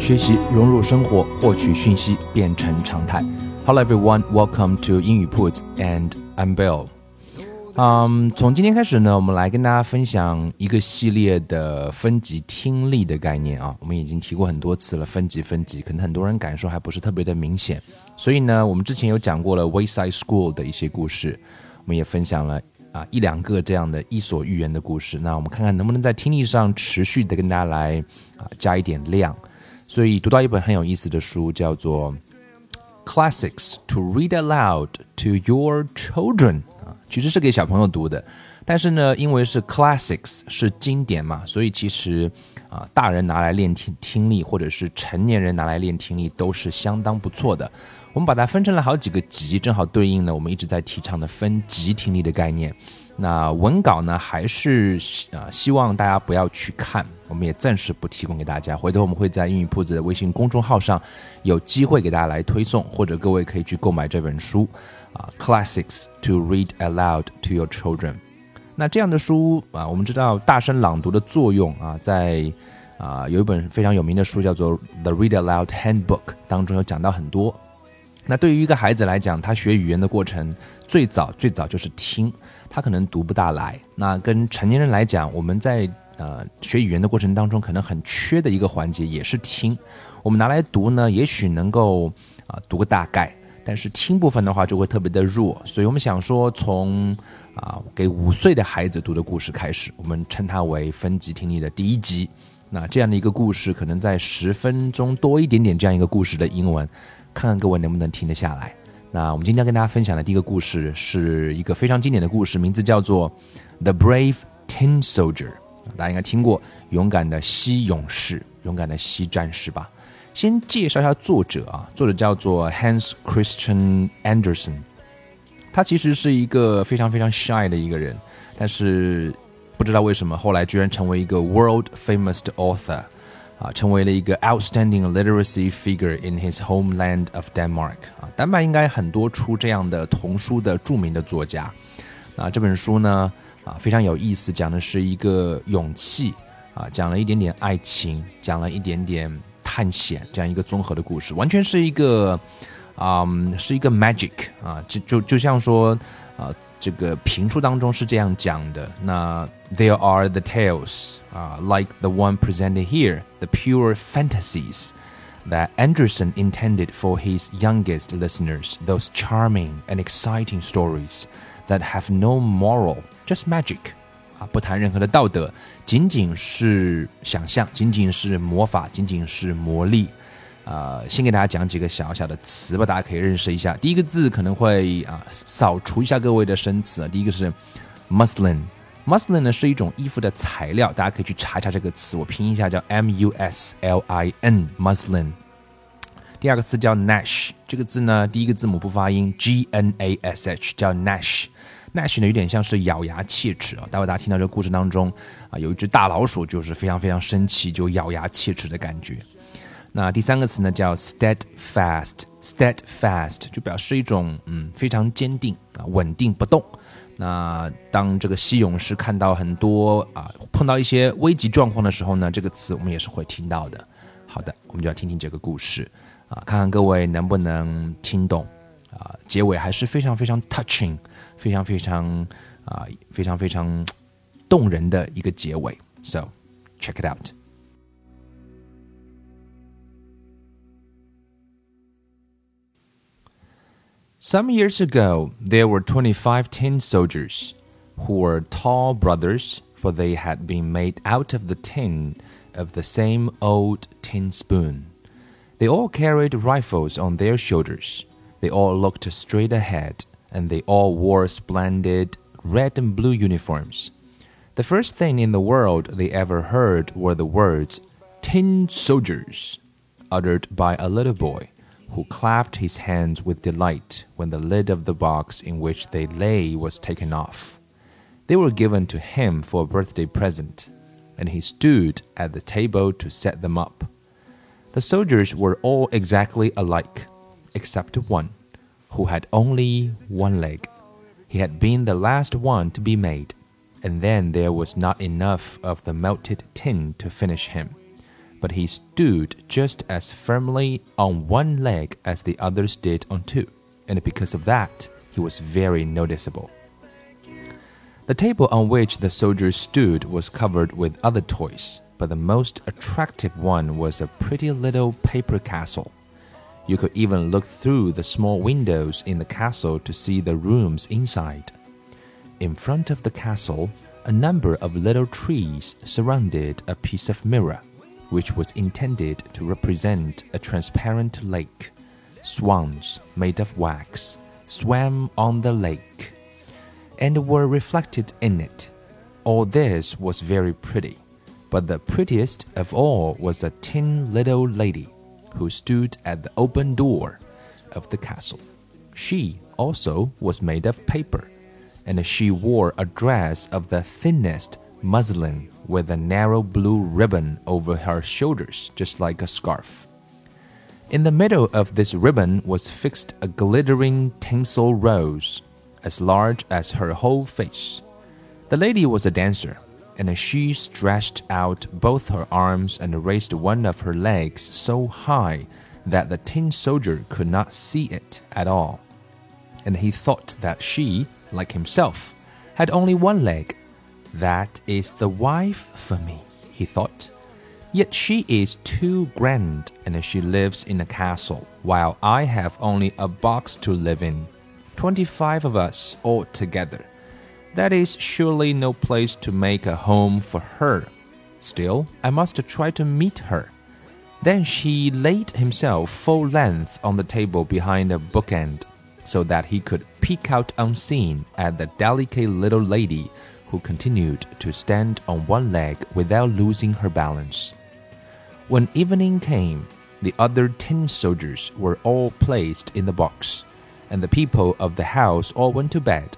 学习融入生活，获取讯息变成常态。Hello everyone, welcome to 英语 Puts and I'm Bill。嗯，从今天开始呢，我们来跟大家分享一个系列的分级听力的概念啊。我们已经提过很多次了，分级分级，可能很多人感受还不是特别的明显。所以呢，我们之前有讲过了 Wayside School 的一些故事，我们也分享了啊一两个这样的伊索寓言的故事。那我们看看能不能在听力上持续的跟大家来啊加一点量。所以读到一本很有意思的书，叫做《Classics to Read Aloud to Your Children》啊，其实是给小朋友读的。但是呢，因为是 classics 是经典嘛，所以其实啊，大人拿来练听听力，或者是成年人拿来练听力，都是相当不错的。我们把它分成了好几个级，正好对应了我们一直在提倡的分级听力的概念。那文稿呢，还是啊，希望大家不要去看，我们也暂时不提供给大家。回头我们会在英语铺子的微信公众号上有机会给大家来推送，或者各位可以去购买这本书啊，《Classics to Read Aloud to Your Children》。那这样的书啊，我们知道大声朗读的作用啊，在啊有一本非常有名的书叫做《The Read Aloud Handbook》当中有讲到很多。那对于一个孩子来讲，他学语言的过程最早最早就是听。他可能读不大来，那跟成年人来讲，我们在呃学语言的过程当中，可能很缺的一个环节也是听。我们拿来读呢，也许能够啊读个大概，但是听部分的话就会特别的弱。所以我们想说，从啊给五岁的孩子读的故事开始，我们称它为分级听力的第一集。那这样的一个故事，可能在十分钟多一点点这样一个故事的英文，看看各位能不能听得下来。那我们今天要跟大家分享的第一个故事是一个非常经典的故事，名字叫做《The Brave Tin Soldier》。大家应该听过勇敢的西勇士、勇敢的西战士吧？先介绍一下作者啊，作者叫做 Hans Christian Andersen。他其实是一个非常非常 shy 的一个人，但是不知道为什么后来居然成为一个 world famous author。啊，成为了一个 outstanding literacy figure in his homeland of Denmark。啊，丹麦应该很多出这样的童书的著名的作家。那这本书呢，啊，非常有意思，讲的是一个勇气，啊，讲了一点点爱情，讲了一点点探险，这样一个综合的故事，完全是一个，啊，是一个 magic 啊，就就就像说，啊。这个评述当中是这样讲的：那 There are the tales 啊、uh,，like the one presented here, the pure fantasies that Andersen intended for his youngest listeners, those charming and exciting stories that have no moral, just magic 啊，不谈任何的道德，仅仅是想象，仅仅是魔法，仅仅是魔力。呃，先给大家讲几个小小的词吧，大家可以认识一下。第一个字可能会啊，扫除一下各位的生词啊。第一个是 muslin，muslin 呢是一种衣服的材料，大家可以去查一下这个词，我拼一下叫 m u s l i n，muslin。第二个词叫 nash，这个字呢第一个字母不发音，g n a s h，叫 nash，nash 呢有点像是咬牙切齿啊。待会大家听到这个故事当中啊，有一只大老鼠就是非常非常生气，就咬牙切齿的感觉。那第三个词呢，叫 steadfast，steadfast 就表示一种嗯非常坚定啊，稳定不动。那当这个西勇士看到很多啊碰到一些危急状况的时候呢，这个词我们也是会听到的。好的，我们就要听听这个故事啊，看看各位能不能听懂啊。结尾还是非常非常 touching，非常非常啊非常非常动人的一个结尾。So check it out. Some years ago, there were 25 tin soldiers, who were tall brothers, for they had been made out of the tin of the same old tin spoon. They all carried rifles on their shoulders. They all looked straight ahead, and they all wore splendid red and blue uniforms. The first thing in the world they ever heard were the words tin soldiers, uttered by a little boy who clapped his hands with delight when the lid of the box in which they lay was taken off. They were given to him for a birthday present, and he stood at the table to set them up. The soldiers were all exactly alike, except one, who had only one leg. He had been the last one to be made, and then there was not enough of the melted tin to finish him but he stood just as firmly on one leg as the others did on two, and because of that, he was very noticeable. The table on which the soldiers stood was covered with other toys, but the most attractive one was a pretty little paper castle. You could even look through the small windows in the castle to see the rooms inside. In front of the castle, a number of little trees surrounded a piece of mirror which was intended to represent a transparent lake. Swans made of wax swam on the lake and were reflected in it. All this was very pretty, but the prettiest of all was a tin little lady who stood at the open door of the castle. She also was made of paper, and she wore a dress of the thinnest muslin with a narrow blue ribbon over her shoulders, just like a scarf. In the middle of this ribbon was fixed a glittering tinsel rose, as large as her whole face. The lady was a dancer, and she stretched out both her arms and raised one of her legs so high that the tin soldier could not see it at all. And he thought that she, like himself, had only one leg that is the wife for me, he thought. Yet she is too grand and she lives in a castle, while I have only a box to live in. Twenty five of us all together. That is surely no place to make a home for her. Still, I must try to meet her. Then she laid himself full length on the table behind a bookend, so that he could peek out unseen at the delicate little lady who continued to stand on one leg without losing her balance. When evening came, the other tin soldiers were all placed in the box, and the people of the house all went to bed.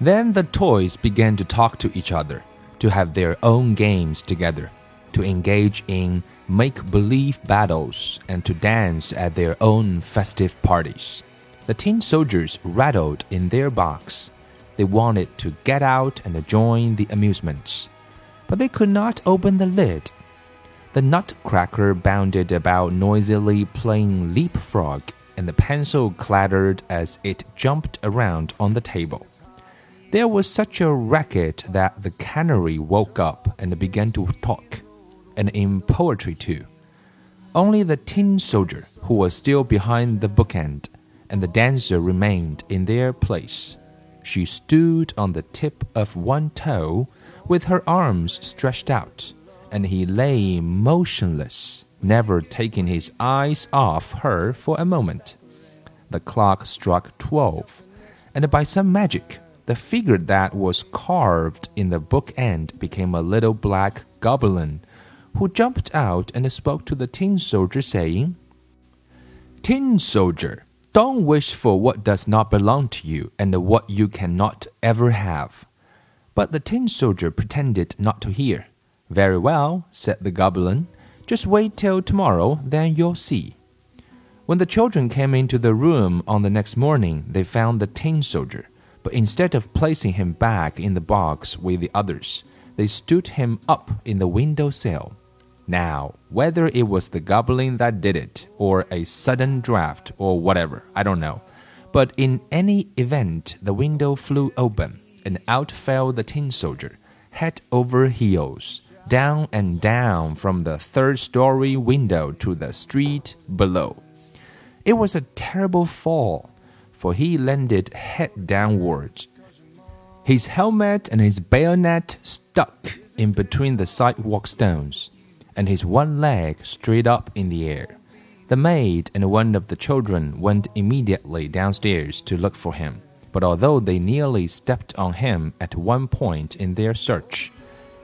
Then the toys began to talk to each other, to have their own games together, to engage in make believe battles, and to dance at their own festive parties. The tin soldiers rattled in their box they wanted to get out and join the amusements, but they could not open the lid. The nutcracker bounded about noisily playing leapfrog, and the pencil clattered as it jumped around on the table. There was such a racket that the canary woke up and began to talk, and in poetry too. Only the tin soldier, who was still behind the bookend, and the dancer remained in their place. She stood on the tip of one toe with her arms stretched out, and he lay motionless, never taking his eyes off her for a moment. The clock struck twelve, and by some magic, the figure that was carved in the book end became a little black goblin, who jumped out and spoke to the tin soldier, saying, Tin soldier, don't wish for what does not belong to you and what you cannot ever have. But the tin soldier pretended not to hear. Very well, said the goblin. Just wait till tomorrow, then you'll see. When the children came into the room on the next morning, they found the tin soldier, but instead of placing him back in the box with the others, they stood him up in the window sill. Now, whether it was the goblin that did it, or a sudden draft, or whatever, I don't know. But in any event, the window flew open, and out fell the tin soldier, head over heels, down and down from the third story window to the street below. It was a terrible fall, for he landed head downwards. His helmet and his bayonet stuck in between the sidewalk stones and his one leg straight up in the air. The maid and one of the children went immediately downstairs to look for him, but although they nearly stepped on him at one point in their search,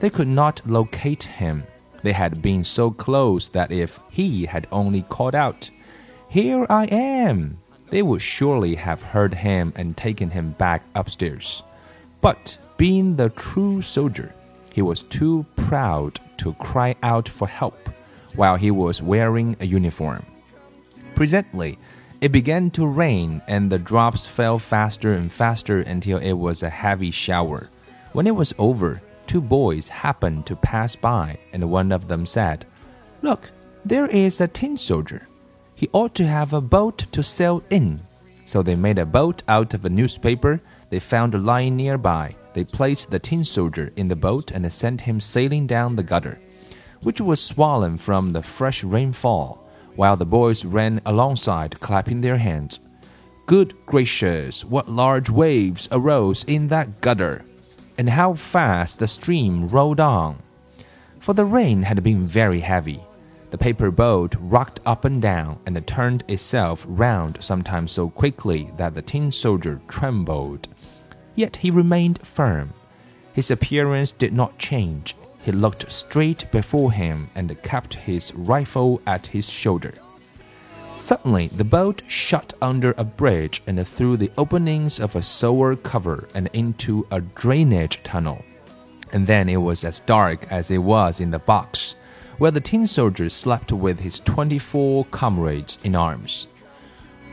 they could not locate him. They had been so close that if he had only called out, Here I am, they would surely have heard him and taken him back upstairs. But being the true soldier, he was too proud to cry out for help while he was wearing a uniform. Presently, it began to rain, and the drops fell faster and faster until it was a heavy shower. When it was over, two boys happened to pass by, and one of them said, Look, there is a tin soldier. He ought to have a boat to sail in. So they made a boat out of a newspaper they found lying nearby. They placed the tin soldier in the boat and sent him sailing down the gutter, which was swollen from the fresh rainfall while the boys ran alongside, clapping their hands. Good gracious, what large waves arose in that gutter! And how fast the stream rolled on! For the rain had been very heavy. The paper boat rocked up and down and turned itself round sometimes so quickly that the tin soldier trembled. Yet he remained firm. His appearance did not change, he looked straight before him and kept his rifle at his shoulder. Suddenly, the boat shot under a bridge and through the openings of a sewer cover and into a drainage tunnel. And then it was as dark as it was in the box, where the tin soldier slept with his twenty four comrades in arms.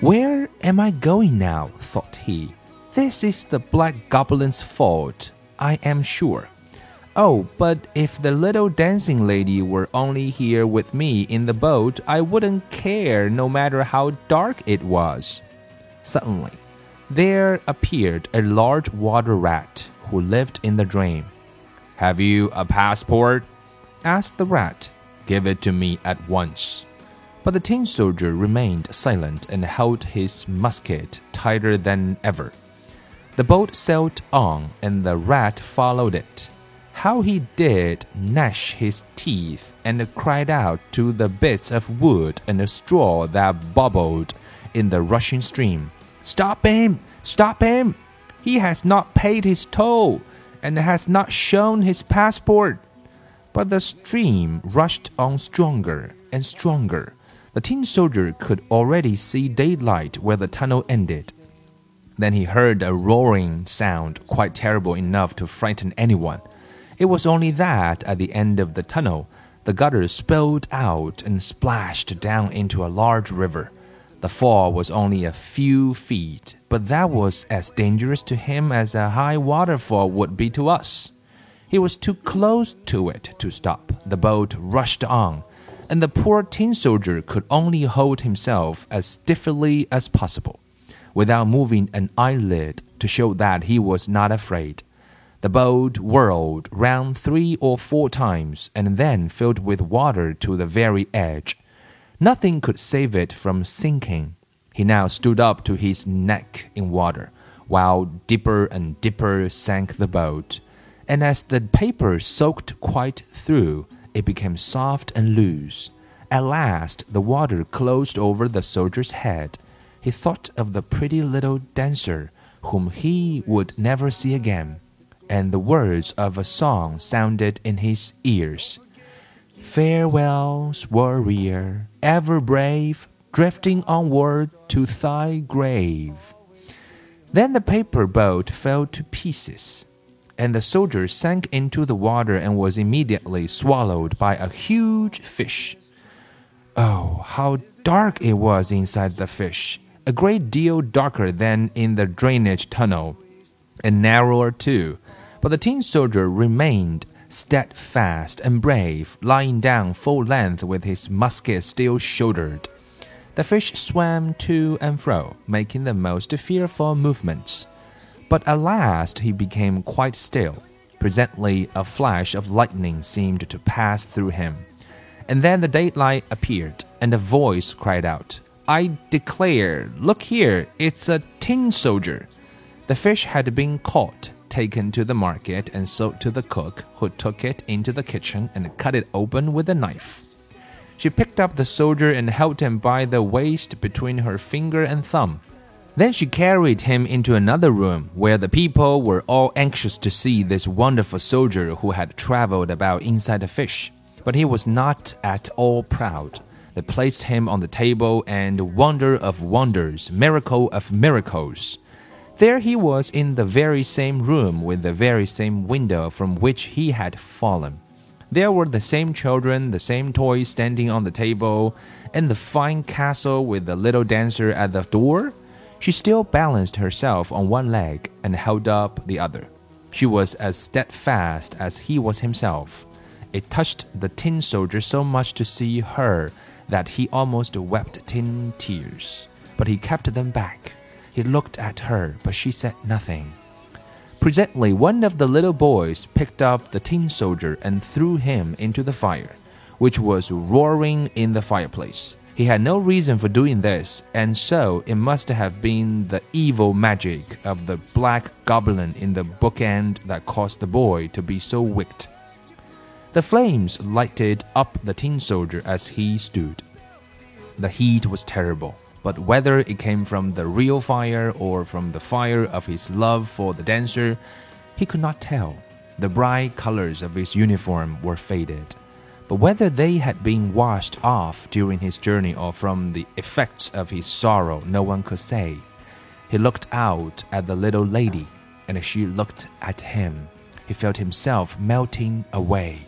Where am I going now? thought he. This is the black goblin's fault, I am sure. Oh, but if the little dancing lady were only here with me in the boat, I wouldn't care no matter how dark it was. Suddenly, there appeared a large water rat who lived in the dream. Have you a passport? asked the rat. Give it to me at once. But the tin soldier remained silent and held his musket tighter than ever. The boat sailed on, and the rat followed it. How he did gnash his teeth and cried out to the bits of wood and straw that bubbled in the rushing stream. Stop him! Stop him! He has not paid his toll and has not shown his passport. But the stream rushed on stronger and stronger. The tin soldier could already see daylight where the tunnel ended. Then he heard a roaring sound quite terrible enough to frighten anyone. It was only that at the end of the tunnel, the gutter spilled out and splashed down into a large river. The fall was only a few feet, but that was as dangerous to him as a high waterfall would be to us. He was too close to it to stop. The boat rushed on, and the poor tin soldier could only hold himself as stiffly as possible, without moving an eyelid to show that he was not afraid. The boat whirled round three or four times and then filled with water to the very edge. Nothing could save it from sinking. He now stood up to his neck in water, while deeper and deeper sank the boat. And as the paper soaked quite through, it became soft and loose. At last, the water closed over the soldier's head. He thought of the pretty little dancer, whom he would never see again and the words of a song sounded in his ears. Farewell, warrior, ever brave, drifting onward to thy grave. Then the paper boat fell to pieces, and the soldier sank into the water and was immediately swallowed by a huge fish. Oh, how dark it was inside the fish! A great deal darker than in the drainage tunnel, and narrower too but the tin soldier remained steadfast and brave, lying down full length with his musket still shouldered. The fish swam to and fro, making the most fearful movements. But at last he became quite still. Presently, a flash of lightning seemed to pass through him. And then the daylight appeared, and a voice cried out, I declare, look here, it's a tin soldier. The fish had been caught taken to the market and sold to the cook, who took it into the kitchen and cut it open with a knife. She picked up the soldier and held him by the waist between her finger and thumb. Then she carried him into another room where the people were all anxious to see this wonderful soldier who had traveled about inside a fish. But he was not at all proud. They placed him on the table, and wonder of wonders, miracle of miracles. There he was in the very same room with the very same window from which he had fallen. There were the same children, the same toys standing on the table, and the fine castle with the little dancer at the door. She still balanced herself on one leg and held up the other. She was as steadfast as he was himself. It touched the tin soldier so much to see her that he almost wept tin tears. But he kept them back. He looked at her, but she said nothing. Presently, one of the little boys picked up the tin soldier and threw him into the fire, which was roaring in the fireplace. He had no reason for doing this, and so it must have been the evil magic of the black goblin in the bookend that caused the boy to be so wicked. The flames lighted up the tin soldier as he stood. The heat was terrible, but whether it came from the real fire or from the fire of his love for the dancer, he could not tell. The bright colors of his uniform were faded but whether they had been washed off during his journey or from the effects of his sorrow, no one could say. He looked out at the little lady, and as she looked at him. He felt himself melting away,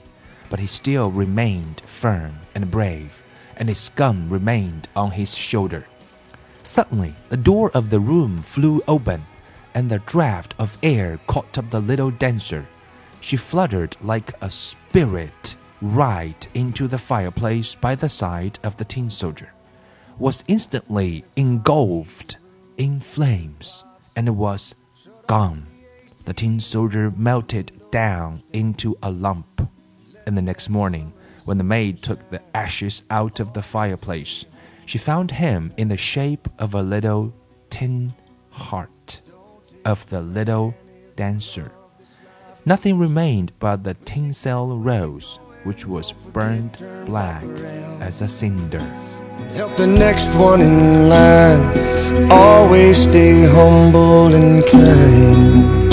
but he still remained firm and brave, and his gun remained on his shoulder. Suddenly, the door of the room flew open, and the draught of air caught up the little dancer. She fluttered like a spirit right into the fireplace by the side of the tin soldier, was instantly engulfed in flames, and was gone. The tin soldier melted down into a lump. And the next morning, when the maid took the ashes out of the fireplace, she found him in the shape of a little tin heart of the little dancer. Nothing remained but the tinsel rose which was burnt black as a cinder. Help the next one in line. Always stay humble and kind.